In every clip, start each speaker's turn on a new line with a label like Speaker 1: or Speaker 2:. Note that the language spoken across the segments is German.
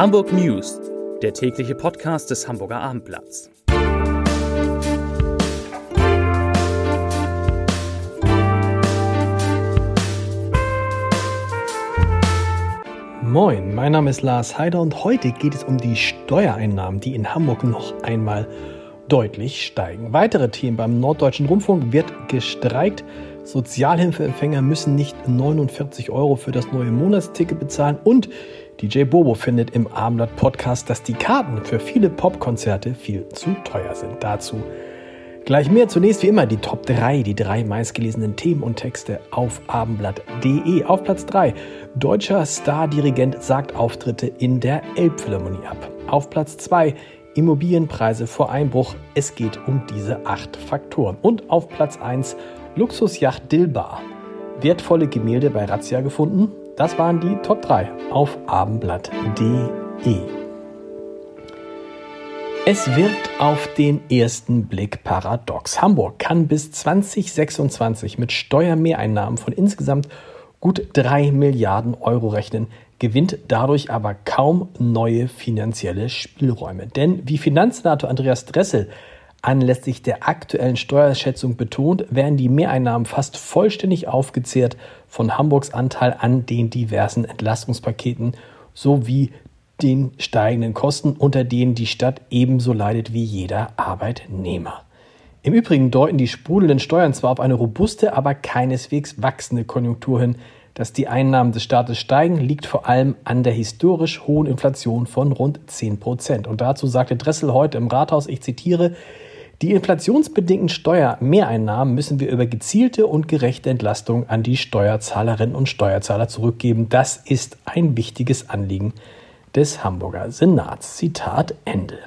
Speaker 1: Hamburg News, der tägliche Podcast des Hamburger Abendblatts.
Speaker 2: Moin, mein Name ist Lars Heider und heute geht es um die Steuereinnahmen, die in Hamburg noch einmal deutlich steigen. Weitere Themen beim Norddeutschen Rundfunk wird gestreikt. Sozialhilfeempfänger müssen nicht 49 Euro für das neue Monatsticket bezahlen und DJ Bobo findet im Abendblatt Podcast, dass die Karten für viele Popkonzerte viel zu teuer sind. Dazu gleich mehr. Zunächst wie immer die Top 3, die drei meistgelesenen Themen und Texte auf abendblatt.de. Auf Platz 3, deutscher Stardirigent sagt Auftritte in der Elbphilharmonie ab. Auf Platz 2, Immobilienpreise vor Einbruch. Es geht um diese acht Faktoren. Und auf Platz 1, Luxusjacht Dilbar. Wertvolle Gemälde bei Razzia gefunden. Das waren die Top 3 auf abendblatt.de. Es wird auf den ersten Blick paradox. Hamburg kann bis 2026 mit Steuermehreinnahmen von insgesamt gut 3 Milliarden Euro rechnen, gewinnt dadurch aber kaum neue finanzielle Spielräume. Denn wie Finanzsenator Andreas Dressel Anlässlich der aktuellen Steuerschätzung betont, werden die Mehreinnahmen fast vollständig aufgezehrt von Hamburgs Anteil an den diversen Entlastungspaketen sowie den steigenden Kosten, unter denen die Stadt ebenso leidet wie jeder Arbeitnehmer. Im Übrigen deuten die sprudelnden Steuern zwar auf eine robuste, aber keineswegs wachsende Konjunktur hin. Dass die Einnahmen des Staates steigen, liegt vor allem an der historisch hohen Inflation von rund 10 Prozent. Und dazu sagte Dressel heute im Rathaus, ich zitiere, die inflationsbedingten Steuermehreinnahmen müssen wir über gezielte und gerechte Entlastung an die Steuerzahlerinnen und Steuerzahler zurückgeben. Das ist ein wichtiges Anliegen des Hamburger Senats. Zitat Ende.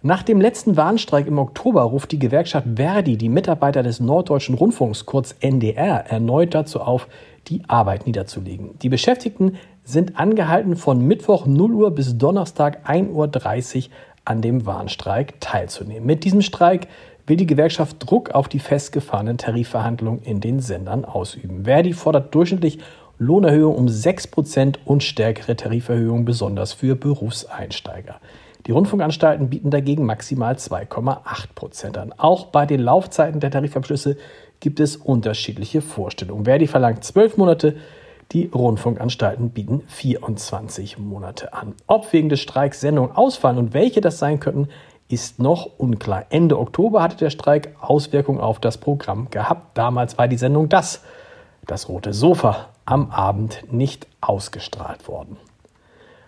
Speaker 2: Nach dem letzten Warnstreik im Oktober ruft die Gewerkschaft Verdi die Mitarbeiter des Norddeutschen Rundfunks, kurz NDR, erneut dazu auf, die Arbeit niederzulegen. Die Beschäftigten sind angehalten, von Mittwoch 0 Uhr bis Donnerstag 1.30 Uhr an dem Warnstreik teilzunehmen. Mit diesem Streik will die Gewerkschaft Druck auf die festgefahrenen Tarifverhandlungen in den Sendern ausüben. Verdi fordert durchschnittlich Lohnerhöhung um 6% und stärkere Tariferhöhungen, besonders für Berufseinsteiger. Die Rundfunkanstalten bieten dagegen maximal 2,8% an. Auch bei den Laufzeiten der Tarifabschlüsse gibt es unterschiedliche Vorstellungen. Verdi verlangt 12 Monate, die Rundfunkanstalten bieten 24 Monate an. Ob wegen des Streiks Sendungen ausfallen und welche das sein könnten, ist noch unklar. Ende Oktober hatte der Streik Auswirkungen auf das Programm gehabt. Damals war die Sendung Das, das rote Sofa, am Abend nicht ausgestrahlt worden.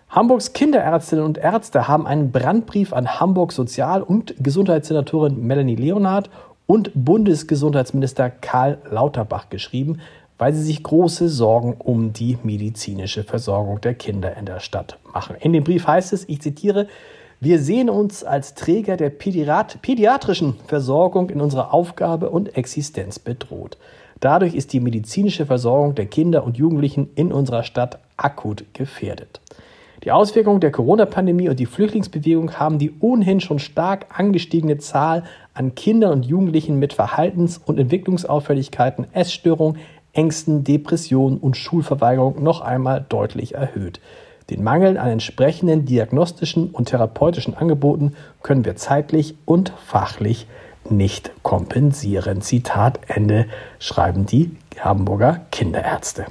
Speaker 2: Hamburgs Kinderärztinnen und Ärzte haben einen Brandbrief an Hamburgs Sozial- und Gesundheitssenatorin Melanie Leonhardt und Bundesgesundheitsminister Karl Lauterbach geschrieben, weil sie sich große Sorgen um die medizinische Versorgung der Kinder in der Stadt machen. In dem Brief heißt es, ich zitiere, wir sehen uns als Träger der pädiatrischen Versorgung in unserer Aufgabe und Existenz bedroht. Dadurch ist die medizinische Versorgung der Kinder und Jugendlichen in unserer Stadt akut gefährdet. Die Auswirkungen der Corona-Pandemie und die Flüchtlingsbewegung haben die ohnehin schon stark angestiegene Zahl an Kindern und Jugendlichen mit Verhaltens- und Entwicklungsauffälligkeiten, Essstörungen, Ängsten, Depressionen und Schulverweigerung noch einmal deutlich erhöht. Den Mangel an entsprechenden diagnostischen und therapeutischen Angeboten können wir zeitlich und fachlich nicht kompensieren. Zitat Ende schreiben die Hamburger Kinderärzte.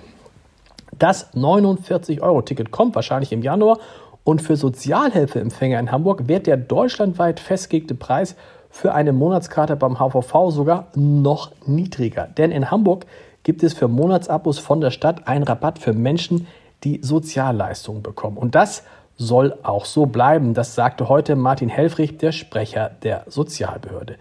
Speaker 2: Das 49-Euro-Ticket kommt wahrscheinlich im Januar und für Sozialhilfeempfänger in Hamburg wird der deutschlandweit festgelegte Preis für eine Monatskarte beim HVV sogar noch niedriger. Denn in Hamburg gibt es für Monatsabos von der Stadt einen Rabatt für Menschen, die Sozialleistungen bekommen. Und das soll auch so bleiben. Das sagte heute Martin Helfrich, der Sprecher der Sozialbehörde.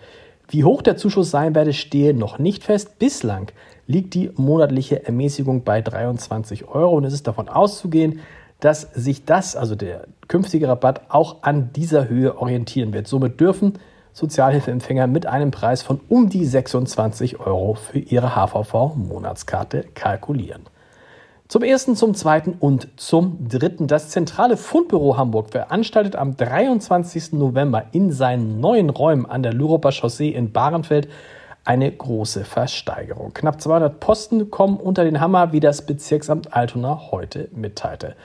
Speaker 2: Wie hoch der Zuschuss sein werde, stehe noch nicht fest. Bislang liegt die monatliche Ermäßigung bei 23 Euro und es ist davon auszugehen, dass sich das, also der künftige Rabatt, auch an dieser Höhe orientieren wird. Somit dürfen Sozialhilfeempfänger mit einem Preis von um die 26 Euro für ihre HVV-Monatskarte kalkulieren. Zum ersten, zum zweiten und zum dritten. Das Zentrale Fundbüro Hamburg veranstaltet am 23. November in seinen neuen Räumen an der Luroper Chaussee in Bahrenfeld eine große Versteigerung. Knapp 200 Posten kommen unter den Hammer, wie das Bezirksamt Altona heute mitteilte.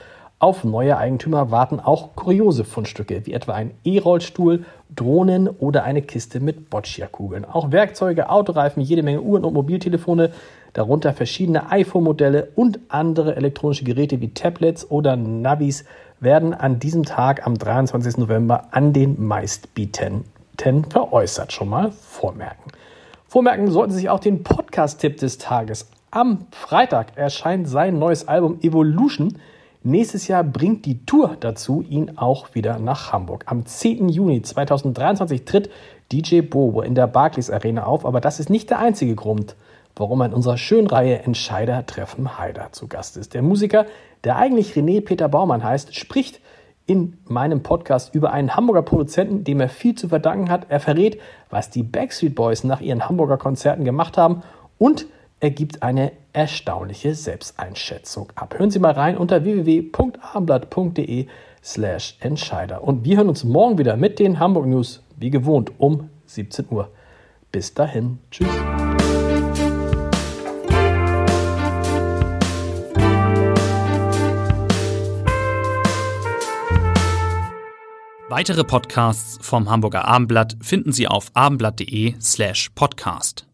Speaker 2: Auf neue Eigentümer warten auch kuriose Fundstücke, wie etwa ein E-Rollstuhl, Drohnen oder eine Kiste mit Boccia-Kugeln. Auch Werkzeuge, Autoreifen, jede Menge Uhren und Mobiltelefone, darunter verschiedene iPhone-Modelle und andere elektronische Geräte wie Tablets oder Navis werden an diesem Tag am 23. November an den meistbietenden veräußert. Schon mal vormerken. Vormerken sollten Sie sich auch den Podcast-Tipp des Tages. Am Freitag erscheint sein neues Album Evolution. Nächstes Jahr bringt die Tour dazu ihn auch wieder nach Hamburg. Am 10. Juni 2023 tritt DJ Bobo in der Barclays Arena auf, aber das ist nicht der einzige Grund, warum er in unserer schönen Reihe Entscheider treffen Haider zu Gast ist. Der Musiker, der eigentlich René Peter Baumann heißt, spricht in meinem Podcast über einen Hamburger Produzenten, dem er viel zu verdanken hat. Er verrät, was die Backstreet Boys nach ihren Hamburger Konzerten gemacht haben und er gibt eine erstaunliche Selbsteinschätzung ab. Hören Sie mal rein unter www.abendblatt.de slash Entscheider. Und wir hören uns morgen wieder mit den Hamburg News, wie gewohnt, um 17 Uhr. Bis dahin. Tschüss.
Speaker 1: Weitere Podcasts vom Hamburger Abendblatt finden Sie auf abendblatt.de slash podcast.